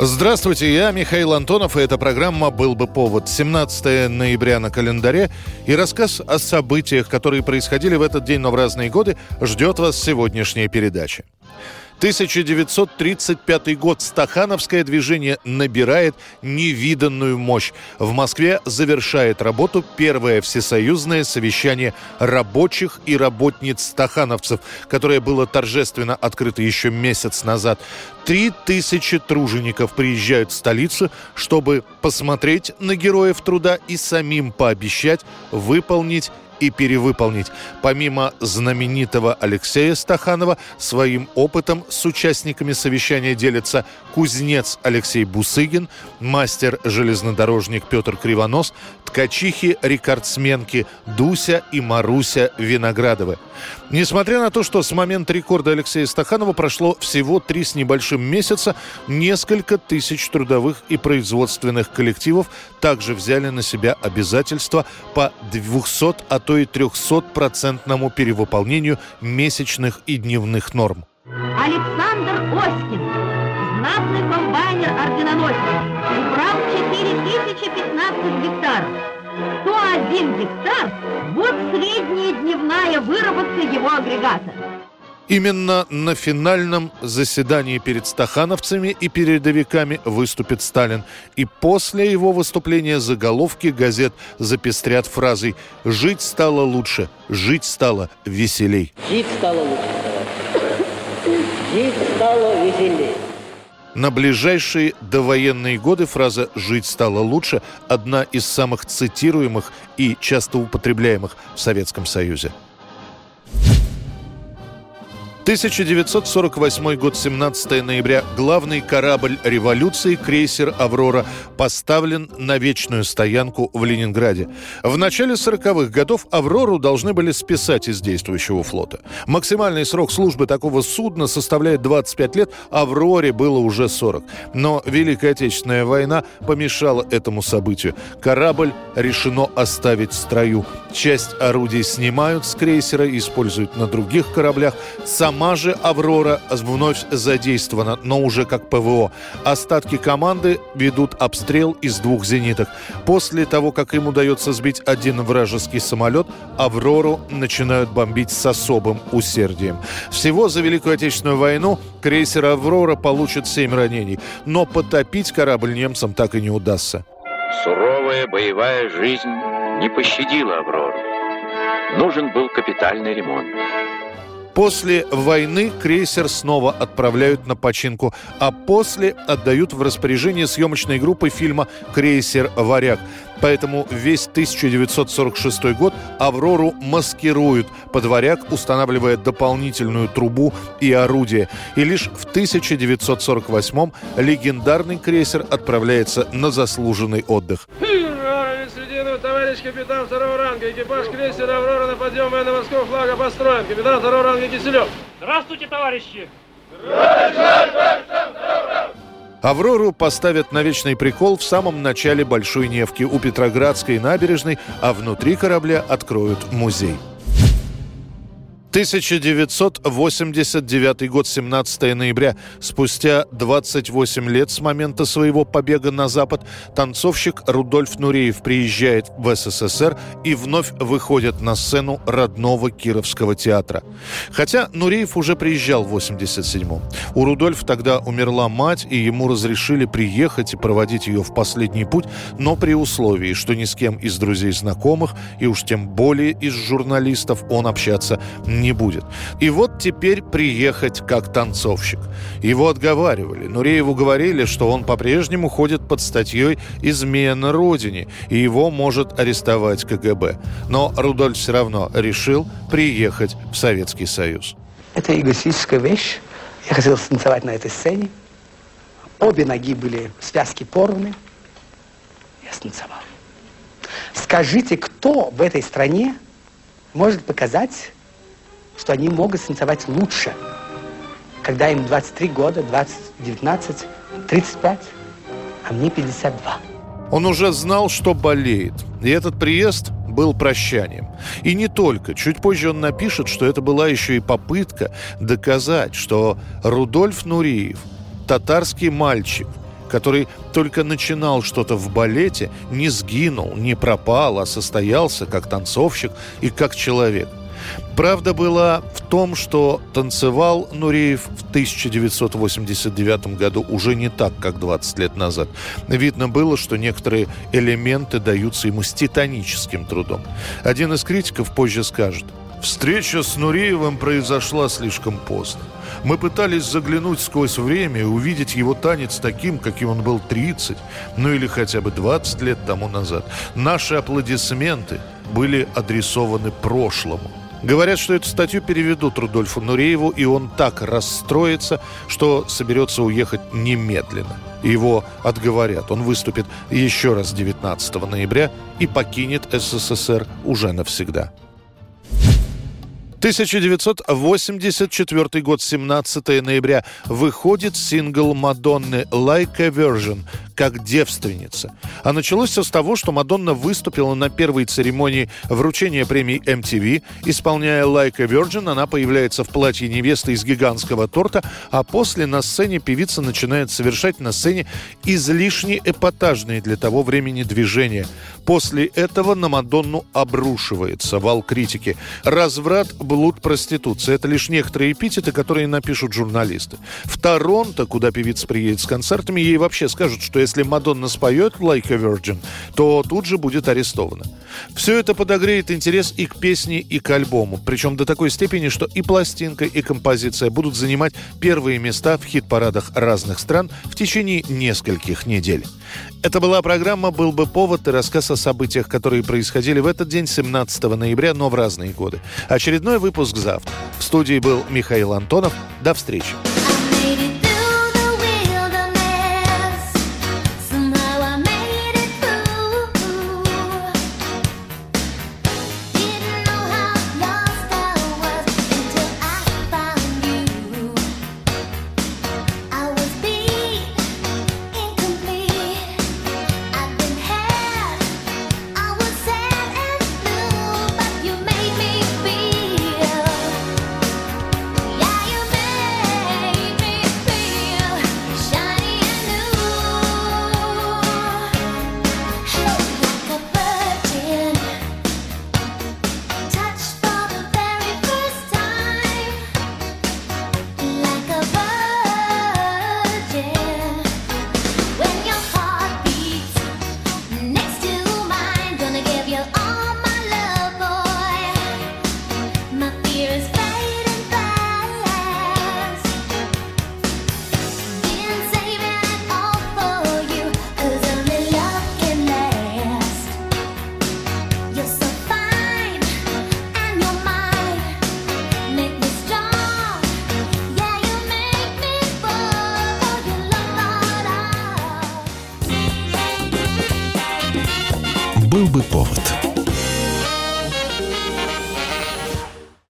Здравствуйте, я Михаил Антонов, и эта программа «Был бы повод». 17 ноября на календаре, и рассказ о событиях, которые происходили в этот день, но в разные годы, ждет вас сегодняшняя передача. 1935 год. Стахановское движение набирает невиданную мощь. В Москве завершает работу первое всесоюзное совещание рабочих и работниц стахановцев, которое было торжественно открыто еще месяц назад. Три тысячи тружеников приезжают в столицу, чтобы посмотреть на героев труда и самим пообещать выполнить и перевыполнить. Помимо знаменитого Алексея Стаханова, своим опытом с участниками совещания делится кузнец Алексей Бусыгин, мастер-железнодорожник Петр Кривонос, ткачихи-рекордсменки Дуся и Маруся Виноградовы. Несмотря на то, что с момента рекорда Алексея Стаханова прошло всего три с небольшим месяца, несколько тысяч трудовых и производственных коллективов также взяли на себя обязательства по 200, а то и 300-процентному перевыполнению месячных и дневных норм. Александр Оськин, знатный комбайнер-орденоносец, убрал 4015 гектаров. 101 гектар – вот средняя дневная выработка его агрегата. Именно на финальном заседании перед стахановцами и передовиками выступит Сталин. И после его выступления заголовки газет запестрят фразой «Жить стало лучше, жить стало веселей». Жить стало лучше. Жить стало веселее. На ближайшие довоенные годы фраза «жить стало лучше» – одна из самых цитируемых и часто употребляемых в Советском Союзе. 1948 год, 17 ноября. Главный корабль революции, крейсер «Аврора», поставлен на вечную стоянку в Ленинграде. В начале 40-х годов «Аврору» должны были списать из действующего флота. Максимальный срок службы такого судна составляет 25 лет, «Авроре» было уже 40. Но Великая Отечественная война помешала этому событию. Корабль решено оставить в строю. Часть орудий снимают с крейсера используют на других кораблях. Сам Сама «Аврора» вновь задействована, но уже как ПВО. Остатки команды ведут обстрел из двух зениток. После того, как им удается сбить один вражеский самолет, «Аврору» начинают бомбить с особым усердием. Всего за Великую Отечественную войну крейсер «Аврора» получит семь ранений, но потопить корабль немцам так и не удастся. Суровая боевая жизнь не пощадила «Аврору». Нужен был капитальный ремонт. После войны крейсер снова отправляют на починку, а после отдают в распоряжение съемочной группы фильма «Крейсер Варяг». Поэтому весь 1946 год «Аврору» маскируют под «Варяг», устанавливая дополнительную трубу и орудие. И лишь в 1948 легендарный крейсер отправляется на заслуженный отдых. Средину, товарищ капитан второго ранга. Экипаж крейсера «Аврора» на подъем военно-морского флага построен. Капитан второго ранга Киселев. Здравствуйте, товарищи! «Аврору» поставят на вечный прикол в самом начале Большой Невки у Петроградской набережной, а внутри корабля откроют музей. 1989 год, 17 ноября. Спустя 28 лет с момента своего побега на Запад танцовщик Рудольф Нуреев приезжает в СССР и вновь выходит на сцену родного Кировского театра. Хотя Нуреев уже приезжал в 87-м. У Рудольфа тогда умерла мать, и ему разрешили приехать и проводить ее в последний путь, но при условии, что ни с кем из друзей-знакомых, и уж тем более из журналистов он общаться не будет. И вот теперь приехать как танцовщик. Его отговаривали. Нурееву говорили, что он по-прежнему ходит под статьей «Измена Родине», и его может арестовать КГБ. Но Рудольф все равно решил приехать в Советский Союз. Это эгоистическая вещь. Я хотел станцевать на этой сцене. Обе ноги были в связке порваны. Я станцевал. Скажите, кто в этой стране может показать что они могут станцевать лучше, когда им 23 года, 20, 19, 35, а мне 52. Он уже знал, что болеет. И этот приезд был прощанием. И не только. Чуть позже он напишет, что это была еще и попытка доказать, что Рудольф Нуриев, татарский мальчик, который только начинал что-то в балете, не сгинул, не пропал, а состоялся как танцовщик и как человек. Правда была в том, что танцевал Нуреев в 1989 году уже не так, как 20 лет назад. Видно было, что некоторые элементы даются ему с титаническим трудом. Один из критиков позже скажет, Встреча с Нуреевым произошла слишком поздно. Мы пытались заглянуть сквозь время и увидеть его танец таким, каким он был 30, ну или хотя бы 20 лет тому назад. Наши аплодисменты были адресованы прошлому. Говорят, что эту статью переведут Рудольфу Нурееву, и он так расстроится, что соберется уехать немедленно. Его отговорят. Он выступит еще раз 19 ноября и покинет СССР уже навсегда. 1984 год, 17 ноября, выходит сингл Мадонны «Like a Virgin», как девственница. А началось все с того, что Мадонна выступила на первой церемонии вручения премии MTV. Исполняя «Like a Virgin», она появляется в платье невесты из гигантского торта, а после на сцене певица начинает совершать на сцене излишне эпатажные для того времени движения. После этого на Мадонну обрушивается вал критики. Разврат, блуд, проституция – это лишь некоторые эпитеты, которые напишут журналисты. В Торонто, куда певица приедет с концертами, ей вообще скажут, что если Мадонна споет «Like a Virgin», то тут же будет арестована. Все это подогреет интерес и к песне, и к альбому. Причем до такой степени, что и пластинка, и композиция будут занимать первые места в хит-парадах разных стран в течение нескольких недель. Это была программа «Был бы повод» и рассказ о событиях, которые происходили в этот день, 17 ноября, но в разные годы. Очередной выпуск завтра. В студии был Михаил Антонов. До встречи. Был бы повод.